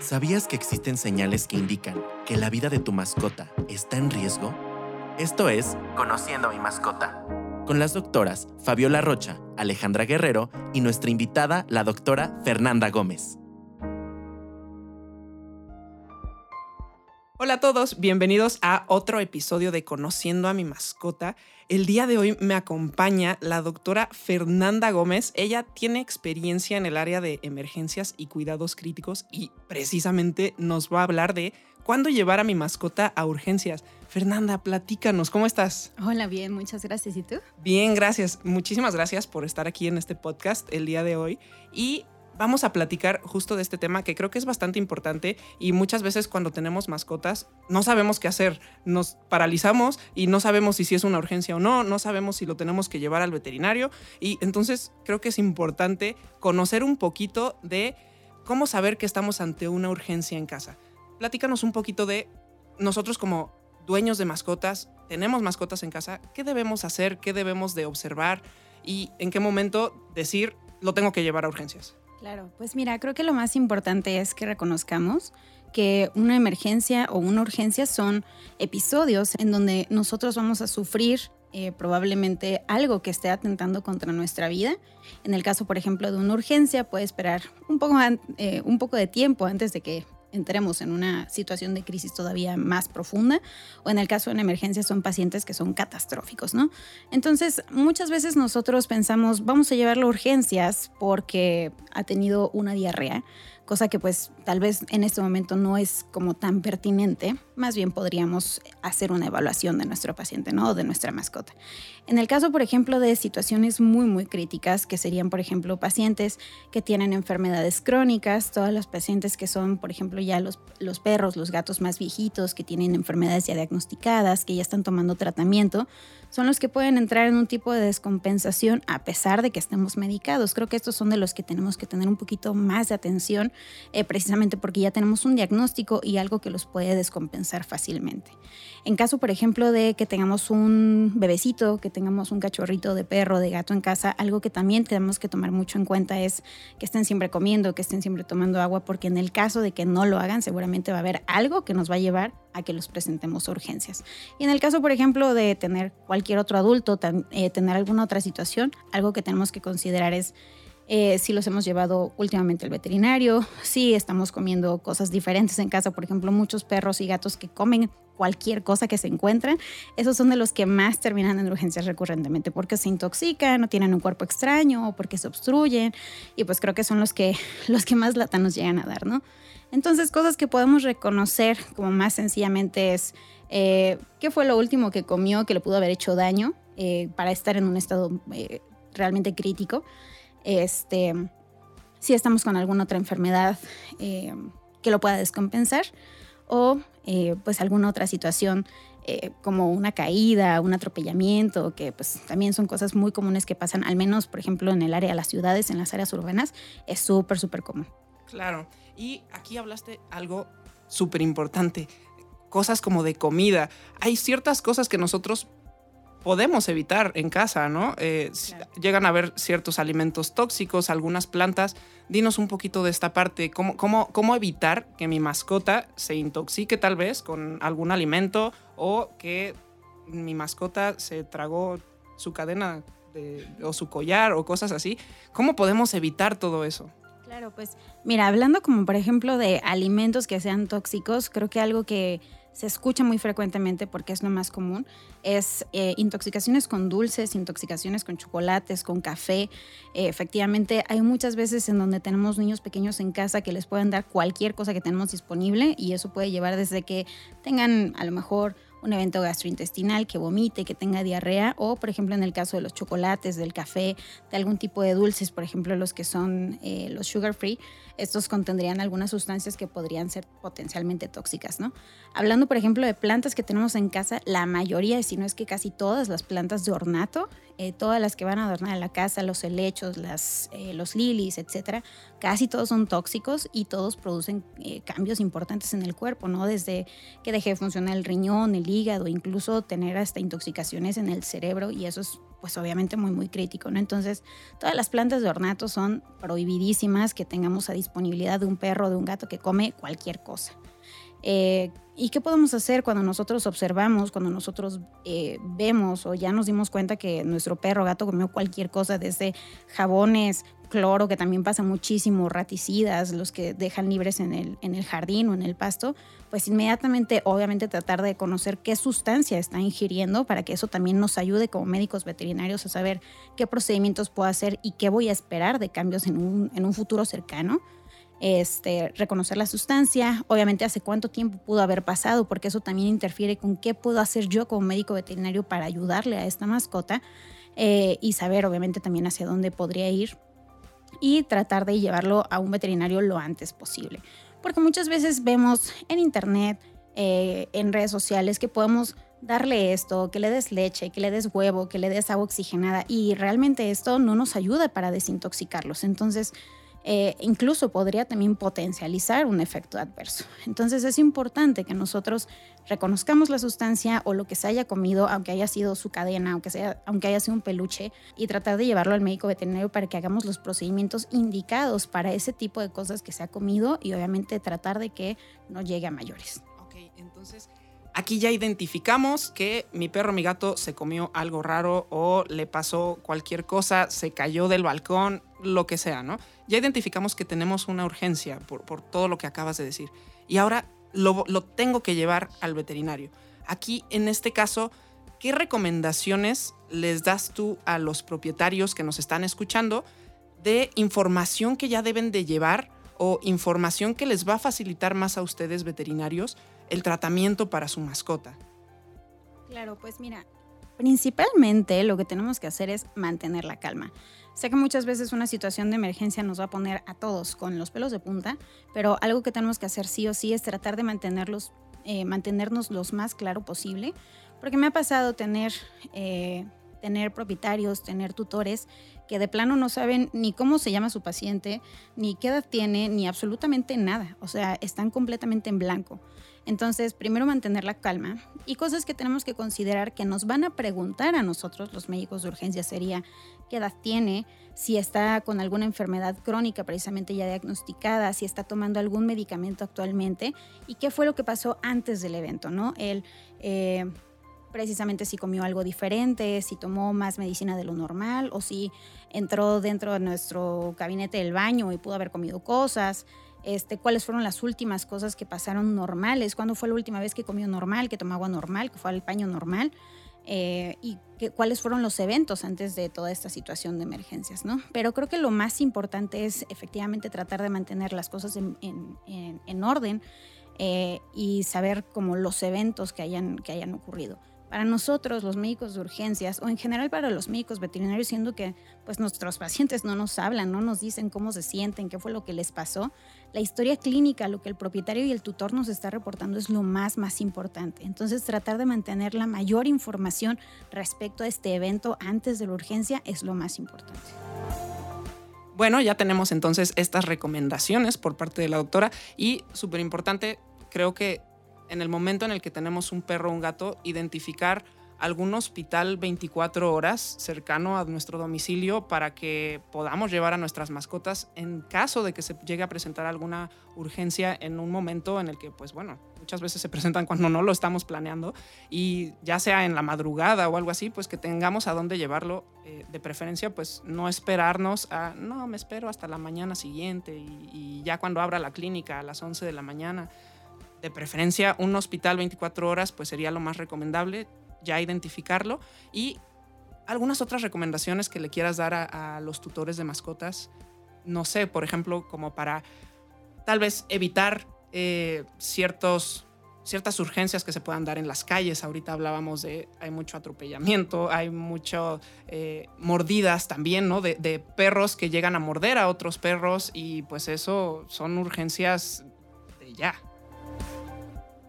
¿Sabías que existen señales que indican que la vida de tu mascota está en riesgo? Esto es Conociendo a mi mascota, con las doctoras Fabiola Rocha, Alejandra Guerrero y nuestra invitada, la doctora Fernanda Gómez. Hola a todos, bienvenidos a otro episodio de Conociendo a mi mascota. El día de hoy me acompaña la doctora Fernanda Gómez. Ella tiene experiencia en el área de emergencias y cuidados críticos y precisamente nos va a hablar de cuándo llevar a mi mascota a urgencias. Fernanda, platícanos, ¿cómo estás? Hola, bien, muchas gracias. ¿Y tú? Bien, gracias. Muchísimas gracias por estar aquí en este podcast el día de hoy. Y vamos a platicar justo de este tema que creo que es bastante importante y muchas veces cuando tenemos mascotas no sabemos qué hacer, nos paralizamos y no sabemos si, es una urgencia o no, no sabemos si lo tenemos que llevar al veterinario y entonces creo que es importante conocer un poquito de cómo saber que estamos ante una urgencia en casa. Platícanos un poquito de nosotros como dueños de mascotas, tenemos mascotas en casa, ¿qué debemos hacer? ¿Qué debemos de observar? ¿Y en qué momento decir lo tengo que llevar a urgencias? Claro, pues mira, creo que lo más importante es que reconozcamos que una emergencia o una urgencia son episodios en donde nosotros vamos a sufrir eh, probablemente algo que esté atentando contra nuestra vida. En el caso, por ejemplo, de una urgencia, puede esperar un poco, eh, un poco de tiempo antes de que entremos en una situación de crisis todavía más profunda o en el caso de una emergencia son pacientes que son catastróficos, ¿no? Entonces, muchas veces nosotros pensamos, vamos a llevarlo a urgencias porque ha tenido una diarrea, cosa que pues tal vez en este momento no es como tan pertinente, más bien podríamos hacer una evaluación de nuestro paciente, ¿no? O de nuestra mascota. En el caso, por ejemplo, de situaciones muy, muy críticas, que serían, por ejemplo, pacientes que tienen enfermedades crónicas, todos los pacientes que son, por ejemplo, ya los, los perros, los gatos más viejitos, que tienen enfermedades ya diagnosticadas, que ya están tomando tratamiento, son los que pueden entrar en un tipo de descompensación a pesar de que estemos medicados. Creo que estos son de los que tenemos que tener un poquito más de atención, eh, precisamente porque ya tenemos un diagnóstico y algo que los puede descompensar fácilmente. En caso, por ejemplo, de que tengamos un bebecito, que tengamos un cachorrito de perro, de gato en casa, algo que también tenemos que tomar mucho en cuenta es que estén siempre comiendo, que estén siempre tomando agua, porque en el caso de que no lo hagan, seguramente va a haber algo que nos va a llevar a que los presentemos urgencias. Y en el caso, por ejemplo, de tener cualquier otro adulto, eh, tener alguna otra situación, algo que tenemos que considerar es eh, si los hemos llevado últimamente al veterinario, si estamos comiendo cosas diferentes en casa, por ejemplo, muchos perros y gatos que comen cualquier cosa que se encuentren, esos son de los que más terminan en urgencias recurrentemente porque se intoxican o tienen un cuerpo extraño o porque se obstruyen y pues creo que son los que, los que más lata nos llegan a dar, ¿no? Entonces, cosas que podemos reconocer como más sencillamente es eh, qué fue lo último que comió que le pudo haber hecho daño eh, para estar en un estado eh, realmente crítico. Este, si estamos con alguna otra enfermedad que lo pueda descompensar o pues alguna otra situación como una caída, un atropellamiento, que pues también son cosas muy comunes que pasan, al menos por ejemplo en el área de las ciudades, en las áreas urbanas, es súper, súper común. Claro. Y aquí hablaste algo súper importante, cosas como de comida. Hay ciertas cosas que nosotros podemos evitar en casa, ¿no? Eh, llegan a haber ciertos alimentos tóxicos, algunas plantas. Dinos un poquito de esta parte, ¿Cómo, cómo, cómo evitar que mi mascota se intoxique tal vez con algún alimento o que mi mascota se tragó su cadena o su collar o cosas así. ¿Cómo podemos evitar todo eso? Claro, pues mira, hablando como por ejemplo de alimentos que sean tóxicos, creo que algo que se escucha muy frecuentemente porque es lo más común, es eh, intoxicaciones con dulces, intoxicaciones con chocolates, con café. Eh, efectivamente, hay muchas veces en donde tenemos niños pequeños en casa que les pueden dar cualquier cosa que tenemos disponible y eso puede llevar desde que tengan a lo mejor un evento gastrointestinal, que vomite, que tenga diarrea, o por ejemplo en el caso de los chocolates, del café, de algún tipo de dulces, por ejemplo los que son eh, los sugar free, estos contendrían algunas sustancias que podrían ser potencialmente tóxicas, ¿no? Hablando por ejemplo de plantas que tenemos en casa, la mayoría, si no es que casi todas las plantas de ornato, eh, todas las que van a adornar la casa, los helechos, las, eh, los lilies, etcétera, casi todos son tóxicos y todos producen cambios importantes en el cuerpo, ¿no? Desde que deje de funcionar el riñón, el hígado, incluso tener hasta intoxicaciones en el cerebro y eso es pues obviamente muy, muy crítico, ¿no? Entonces, todas las plantas de ornato son prohibidísimas que tengamos a disponibilidad de un perro o de un gato que come cualquier cosa. Eh, ¿Y qué podemos hacer cuando nosotros observamos, cuando nosotros eh, vemos o ya nos dimos cuenta que nuestro perro o gato comió cualquier cosa, desde jabones, cloro, que también pasa muchísimo, raticidas, los que dejan libres en el, en el jardín o en el pasto? Pues inmediatamente, obviamente, tratar de conocer qué sustancia está ingiriendo para que eso también nos ayude como médicos veterinarios a saber qué procedimientos puedo hacer y qué voy a esperar de cambios en un, en un futuro cercano este, reconocer la sustancia, obviamente hace cuánto tiempo pudo haber pasado, porque eso también interfiere con qué puedo hacer yo como médico veterinario para ayudarle a esta mascota eh, y saber obviamente también hacia dónde podría ir y tratar de llevarlo a un veterinario lo antes posible. Porque muchas veces vemos en internet, eh, en redes sociales, que podemos darle esto, que le des leche, que le des huevo, que le des agua oxigenada y realmente esto no nos ayuda para desintoxicarlos. Entonces, eh, incluso podría también potencializar un efecto adverso. Entonces es importante que nosotros reconozcamos la sustancia o lo que se haya comido, aunque haya sido su cadena, aunque, sea, aunque haya sido un peluche, y tratar de llevarlo al médico veterinario para que hagamos los procedimientos indicados para ese tipo de cosas que se ha comido y obviamente tratar de que no llegue a mayores. Ok, entonces Aquí ya identificamos que mi perro, mi gato se comió algo raro o le pasó cualquier cosa, se cayó del balcón, lo que sea, ¿no? Ya identificamos que tenemos una urgencia por, todo lo que acabas de decir. Y ahora lo, lo tengo que llevar al veterinario. Aquí, en este caso, ¿qué recomendaciones les das tú a los propietarios que nos están escuchando de información que ya deben de llevar o información que les va a facilitar más a ustedes veterinarios el tratamiento para su mascota? Claro, pues mira, principalmente lo que tenemos que hacer es mantener la calma. Sé que muchas veces una situación de emergencia nos va a poner a todos con los pelos de punta, pero algo que tenemos que hacer sí o sí es tratar de mantenerlos, eh, mantenernos los más claro posible, porque me ha pasado tener, eh, tener propietarios, tener tutores que de plano no saben ni cómo se llama su paciente, ni qué edad tiene, ni absolutamente nada. O sea, están completamente en blanco. Entonces, primero mantener la calma y cosas que tenemos que considerar que nos van a preguntar a nosotros, los médicos de urgencia, sería qué edad tiene, si está con alguna enfermedad crónica precisamente ya diagnosticada, si está tomando algún medicamento actualmente y qué fue lo que pasó antes del evento, ¿no? El, eh, precisamente si comió algo diferente, si tomó más medicina de lo normal o si entró dentro de nuestro gabinete del baño y pudo haber comido cosas. Este, cuáles fueron las últimas cosas que pasaron normales, cuándo fue la última vez que comió normal, que tomó agua normal, que fue al baño normal. Eh, y cuáles fueron los eventos antes de toda esta situación de emergencias, ¿no? Pero creo que lo más importante es efectivamente tratar de mantener las cosas en, orden eh, y saber como los eventos que que hayan ocurrido para nosotros los médicos de urgencias o en general para los médicos veterinarios, siendo que pues nuestros pacientes no nos hablan, no nos dicen cómo se sienten, qué fue lo que les pasó, la historia clínica, lo que el propietario y el tutor nos está reportando es lo más más importante. Entonces, tratar de mantener la mayor información respecto a este evento antes de la urgencia es lo más importante. Bueno, ya tenemos entonces estas recomendaciones por parte de la doctora y súper importante, creo que en el momento en el que tenemos un perro o un gato, identificar algún hospital 24 horas cercano a nuestro domicilio para que podamos llevar a nuestras mascotas en caso de que se llegue a presentar alguna urgencia en un momento en el que, pues bueno, muchas veces se presentan cuando no lo estamos planeando y ya sea en la madrugada o algo así, pues que tengamos a dónde llevarlo, eh, de preferencia, pues no esperarnos a, no, me espero hasta la mañana siguiente y, ya cuando abra la clínica a las 11 de la mañana de preferencia un hospital 24 horas, pues sería lo más recomendable, ya identificarlo. Y algunas otras recomendaciones que le quieras dar a, los tutores de mascotas, no sé, por ejemplo, como para tal vez evitar eh, ciertos, ciertas urgencias que se puedan dar en las calles. Ahorita hablábamos de, hay mucho atropellamiento, hay mucho eh, mordidas también, ¿no? De, de perros que llegan a morder a otros perros y pues eso son urgencias de ya.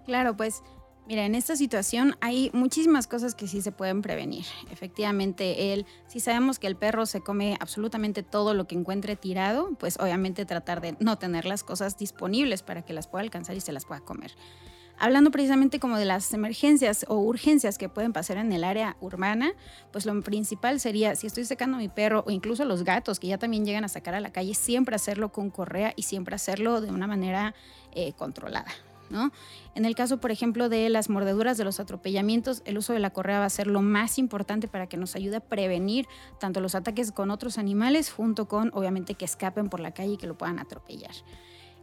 Claro, pues mira, en esta situación hay muchísimas cosas que sí se pueden prevenir. Efectivamente, él, si sabemos que el perro se come absolutamente todo lo que encuentre tirado, pues obviamente tratar de no tener las cosas disponibles para que las pueda alcanzar y se las pueda comer. Hablando precisamente como de las emergencias o urgencias que pueden pasar en el área urbana, pues lo principal sería, si estoy sacando a mi perro o incluso los gatos que ya también llegan a sacar a la calle, siempre hacerlo con correa y siempre hacerlo de una manera eh, controlada. ¿No? En el caso, por ejemplo, de las mordeduras, de los atropellamientos, el uso de la correa va a ser lo más importante para que nos ayude a prevenir tanto los ataques con otros animales, junto con, obviamente, que escapen por la calle y que lo puedan atropellar.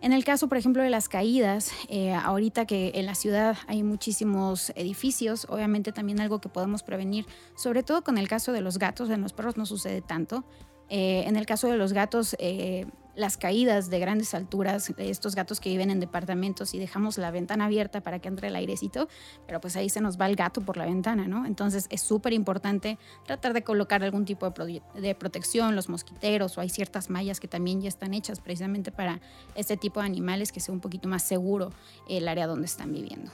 En el caso, por ejemplo, de las caídas, eh, ahorita que en la ciudad hay muchísimos edificios, obviamente también algo que podemos prevenir, sobre todo con el caso de los gatos, en los perros no sucede tanto. Eh, en el caso de los gatos, eh, las caídas de grandes alturas, estos gatos que viven en departamentos y dejamos la ventana abierta para que entre el airecito, pero pues ahí se nos va el gato por la ventana, ¿no? Entonces es súper importante tratar de colocar algún tipo de, protección, los mosquiteros o hay ciertas mallas que también ya están hechas precisamente para este tipo de animales que sea un poquito más seguro el área donde están viviendo.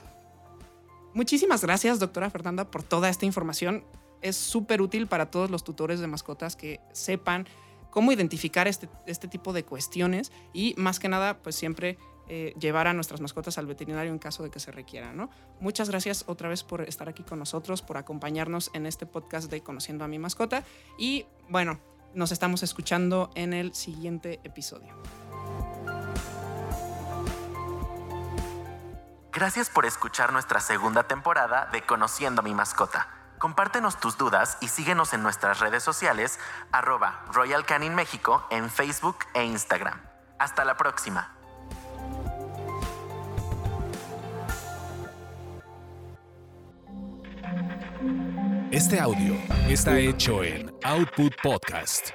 Muchísimas gracias, doctora Fernanda, por toda esta información. Es súper útil para todos los tutores de mascotas que sepan cómo identificar este, este tipo de cuestiones y más que nada, pues siempre eh, llevar a nuestras mascotas al veterinario en caso de que se requiera, ¿no? Muchas gracias otra vez por estar aquí con nosotros, por acompañarnos en este podcast de Conociendo a mi mascota y bueno, nos estamos escuchando en el siguiente episodio. Gracias por escuchar nuestra segunda temporada de Conociendo a mi mascota. Compártenos tus dudas y síguenos en nuestras redes sociales, arroba Royal Canin México en Facebook e Instagram. Hasta la próxima. Este audio está hecho en Output Podcast.